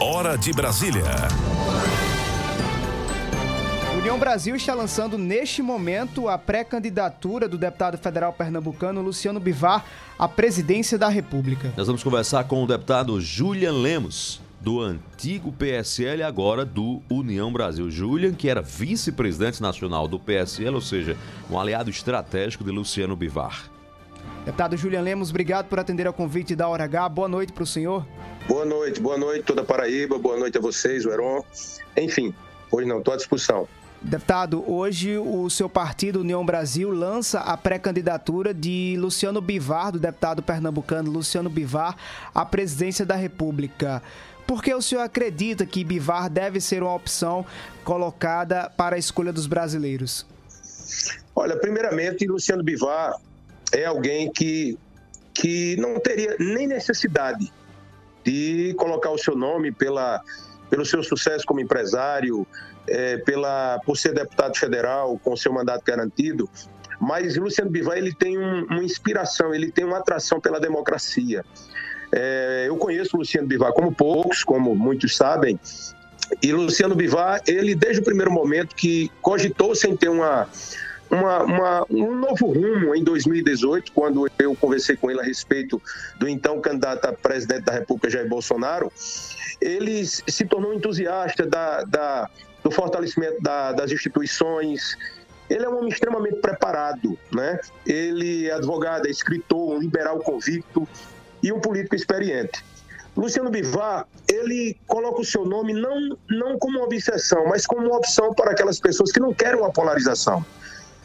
hora de Brasília. União Brasil está lançando neste momento a pré-candidatura do deputado federal pernambucano Luciano Bivar à presidência da República. Nós vamos conversar com o deputado Julian Lemos, do antigo PSL, agora do União Brasil. Julian, que era vice-presidente nacional do PSL, ou seja, um aliado estratégico de Luciano Bivar. Deputado Julian Lemos, obrigado por atender ao convite da Hora H. Boa noite para o senhor. Boa noite, boa noite toda a Paraíba, boa noite a vocês, o Heron. Enfim, hoje não, estou à disposição. Deputado, hoje o seu partido, União Brasil, lança a pré-candidatura de Luciano Bivar, do deputado pernambucano Luciano Bivar, à presidência da República. Por que o senhor acredita que Bivar deve ser uma opção colocada para a escolha dos brasileiros? Olha, primeiramente, Luciano Bivar é alguém que, que não teria nem necessidade de colocar o seu nome pela, pelo seu sucesso como empresário, é, pela, por ser deputado federal com seu mandato garantido. Mas Luciano Bivar ele tem um, uma inspiração, ele tem uma atração pela democracia. É, eu conheço Luciano Bivar como poucos, como muitos sabem, e Luciano Bivar, ele desde o primeiro momento que cogitou sem ter uma uma, uma, um novo rumo em 2018, quando eu conversei com ele a respeito do então candidato a presidente da República, Jair Bolsonaro. Ele se tornou entusiasta da, da do fortalecimento da, das instituições. Ele é um homem extremamente preparado, né? Ele é advogado, é escritor, um liberal convicto e um político experiente. Luciano Bivar, ele coloca o seu nome não, não como uma obsessão, mas como uma opção para aquelas pessoas que não querem uma polarização.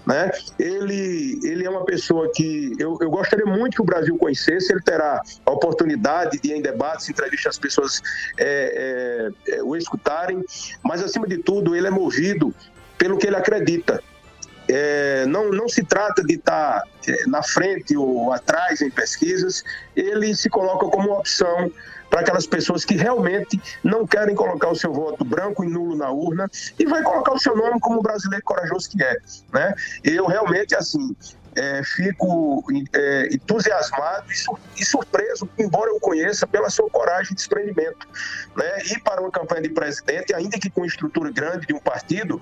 Né? Ele, ele é uma pessoa que eu, eu gostaria muito que o Brasil conhecesse. Ele terá a oportunidade de, em debates, entrevistas, as pessoas é, é, é, o escutarem, mas, acima de tudo, ele é movido pelo que ele acredita. É, não, não se trata de estar é, na frente ou atrás em pesquisas, ele se coloca como uma opção para aquelas pessoas que realmente não querem colocar o seu voto branco e nulo na urna e vai colocar o seu nome como brasileiro corajoso que é. Né? Eu realmente, assim, é, fico é, entusiasmado e, surpreso, embora eu conheça, pela sua coragem e desprendimento. Né? Ir para uma campanha de presidente, ainda que com estrutura grande de um partido,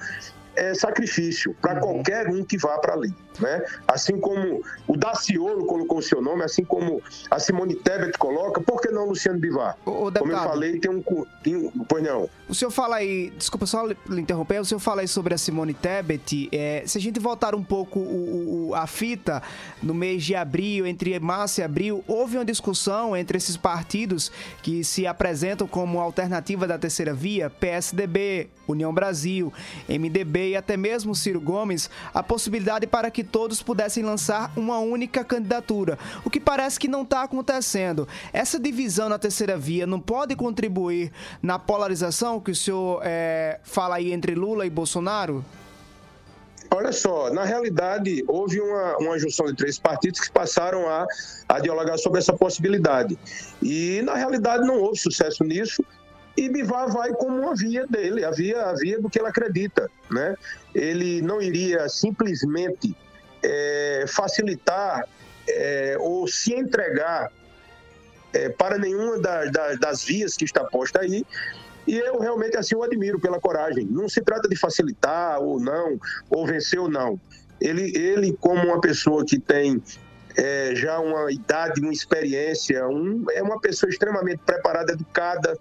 é sacrifício para uhum. qualquer um que vá para ali. Né? Assim como o Daciolo colocou o seu nome, assim como a Simone Tebet coloca, por que não Luciano Bivar? O, o como eu falei, tem um, tem um. Pois não. O senhor fala aí, desculpa só lhe interromper, o senhor fala aí sobre a Simone Tebet. É, se a gente voltar um pouco o, o, a fita no mês de abril, entre março e abril, houve uma discussão entre esses partidos que se apresentam como alternativa da terceira via, PSDB, União Brasil, MDB e até mesmo Ciro Gomes, a possibilidade para que todos pudessem lançar uma única candidatura, o que parece que não está acontecendo. Essa divisão na terceira via não pode contribuir na polarização que o senhor é, fala aí entre Lula e Bolsonaro? Olha só, na realidade, houve uma, uma junção de três partidos que passaram a, a dialogar sobre essa possibilidade. E, na realidade, não houve sucesso nisso e Bivar vai como uma via dele, a via, a via do que ele acredita. Né? Ele não iria simplesmente é, facilitar é, ou se entregar é, para nenhuma das, das, das vias que está posta aí, e eu realmente assim o admiro pela coragem. Não se trata de facilitar ou não, ou vencer ou não. Ele, ele como uma pessoa que tem é, já uma idade, uma experiência, um, é uma pessoa extremamente preparada, educada,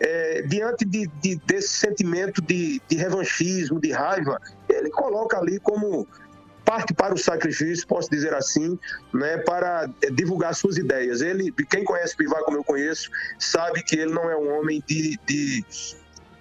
é, diante de, de, desse sentimento de, de revanchismo, de raiva, ele coloca ali como parte para o sacrifício, posso dizer assim, né, para é, divulgar suas ideias. Ele, quem conhece Pivar como eu conheço, sabe que ele não é um homem de, de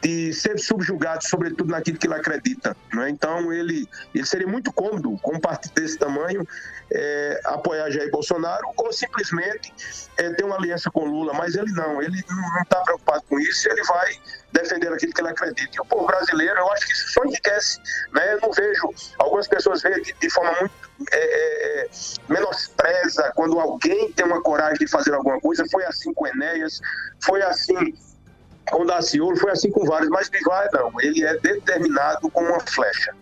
de ser subjugado, sobretudo naquilo que ele acredita. Né? Então, ele, ele seria muito cômodo, com um partido desse tamanho, é, apoiar Jair Bolsonaro ou simplesmente é, ter uma aliança com Lula. Mas ele não, ele não está preocupado com isso, ele vai defender aquilo que ele acredita. E o povo brasileiro, eu acho que isso só enriquece. Né? Eu não vejo, algumas pessoas veem de, de forma muito é, é, é menospreza quando alguém tem uma coragem de fazer alguma coisa. Foi assim com Enéas, foi assim com Daciolo, foi assim com vários, mas Bivar não, ele é determinado como uma flecha.